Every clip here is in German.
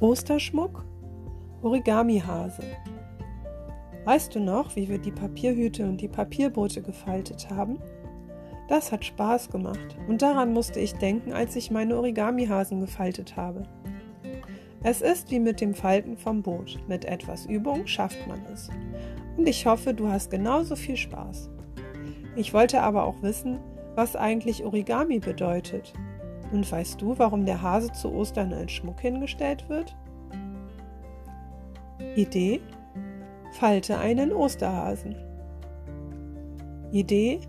Osterschmuck, Origami-Hase. Weißt du noch, wie wir die Papierhüte und die Papierboote gefaltet haben? Das hat Spaß gemacht und daran musste ich denken, als ich meine Origami-Hasen gefaltet habe. Es ist wie mit dem Falten vom Boot. Mit etwas Übung schafft man es. Und ich hoffe, du hast genauso viel Spaß. Ich wollte aber auch wissen, was eigentlich Origami bedeutet und weißt du, warum der Hase zu Ostern als Schmuck hingestellt wird? Idee? Falte einen Osterhasen. Idee?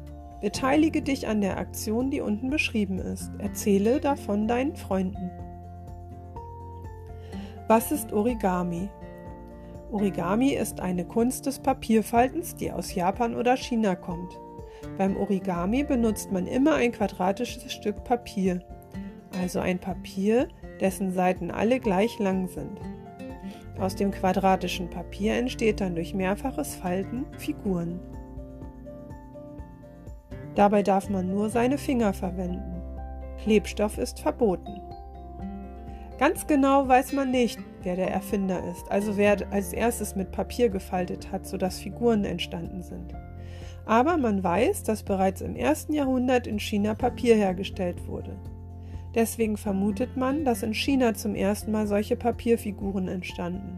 Beteilige dich an der Aktion, die unten beschrieben ist. Erzähle davon deinen Freunden. Was ist Origami? Origami ist eine Kunst des Papierfaltens, die aus Japan oder China kommt. Beim Origami benutzt man immer ein quadratisches Stück Papier also ein Papier, dessen Seiten alle gleich lang sind. Aus dem quadratischen Papier entsteht dann durch mehrfaches Falten Figuren. Dabei darf man nur seine Finger verwenden. Klebstoff ist verboten. Ganz genau weiß man nicht, wer der Erfinder ist, also wer als erstes mit Papier gefaltet hat, sodass Figuren entstanden sind. Aber man weiß, dass bereits im ersten Jahrhundert in China Papier hergestellt wurde. Deswegen vermutet man, dass in China zum ersten Mal solche Papierfiguren entstanden.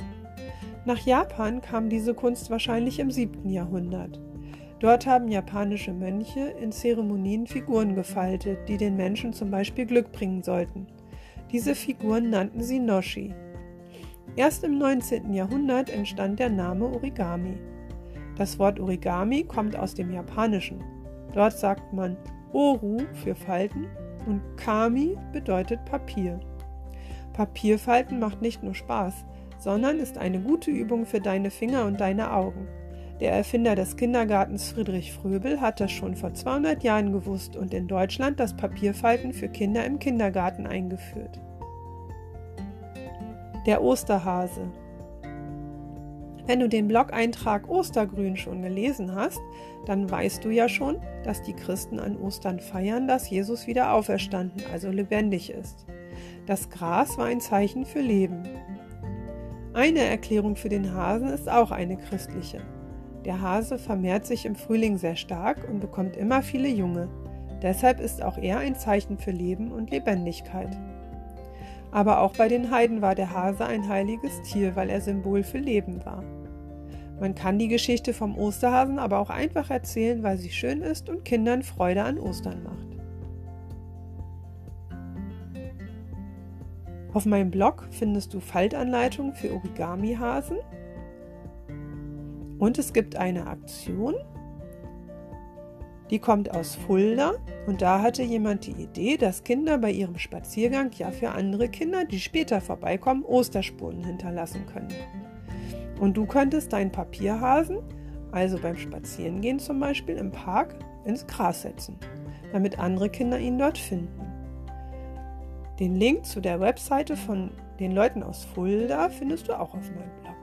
Nach Japan kam diese Kunst wahrscheinlich im 7. Jahrhundert. Dort haben japanische Mönche in Zeremonien Figuren gefaltet, die den Menschen zum Beispiel Glück bringen sollten. Diese Figuren nannten sie Noshi. Erst im 19. Jahrhundert entstand der Name Origami. Das Wort Origami kommt aus dem Japanischen. Dort sagt man Oru für Falten und Kami bedeutet Papier. Papierfalten macht nicht nur Spaß, sondern ist eine gute Übung für deine Finger und deine Augen. Der Erfinder des Kindergartens Friedrich Fröbel hat das schon vor 200 Jahren gewusst und in Deutschland das Papierfalten für Kinder im Kindergarten eingeführt. Der Osterhase wenn du den Blog-Eintrag Ostergrün schon gelesen hast, dann weißt du ja schon, dass die Christen an Ostern feiern, dass Jesus wieder auferstanden, also lebendig ist. Das Gras war ein Zeichen für Leben. Eine Erklärung für den Hasen ist auch eine christliche. Der Hase vermehrt sich im Frühling sehr stark und bekommt immer viele Junge. Deshalb ist auch er ein Zeichen für Leben und Lebendigkeit. Aber auch bei den Heiden war der Hase ein heiliges Tier, weil er Symbol für Leben war. Man kann die Geschichte vom Osterhasen aber auch einfach erzählen, weil sie schön ist und Kindern Freude an Ostern macht. Auf meinem Blog findest du Faltanleitungen für Origami-Hasen und es gibt eine Aktion, die kommt aus Fulda und da hatte jemand die Idee, dass Kinder bei ihrem Spaziergang ja für andere Kinder, die später vorbeikommen, Osterspuren hinterlassen können. Und du könntest deinen Papierhasen, also beim Spazierengehen zum Beispiel im Park, ins Gras setzen, damit andere Kinder ihn dort finden. Den Link zu der Webseite von den Leuten aus Fulda findest du auch auf meinem Blog.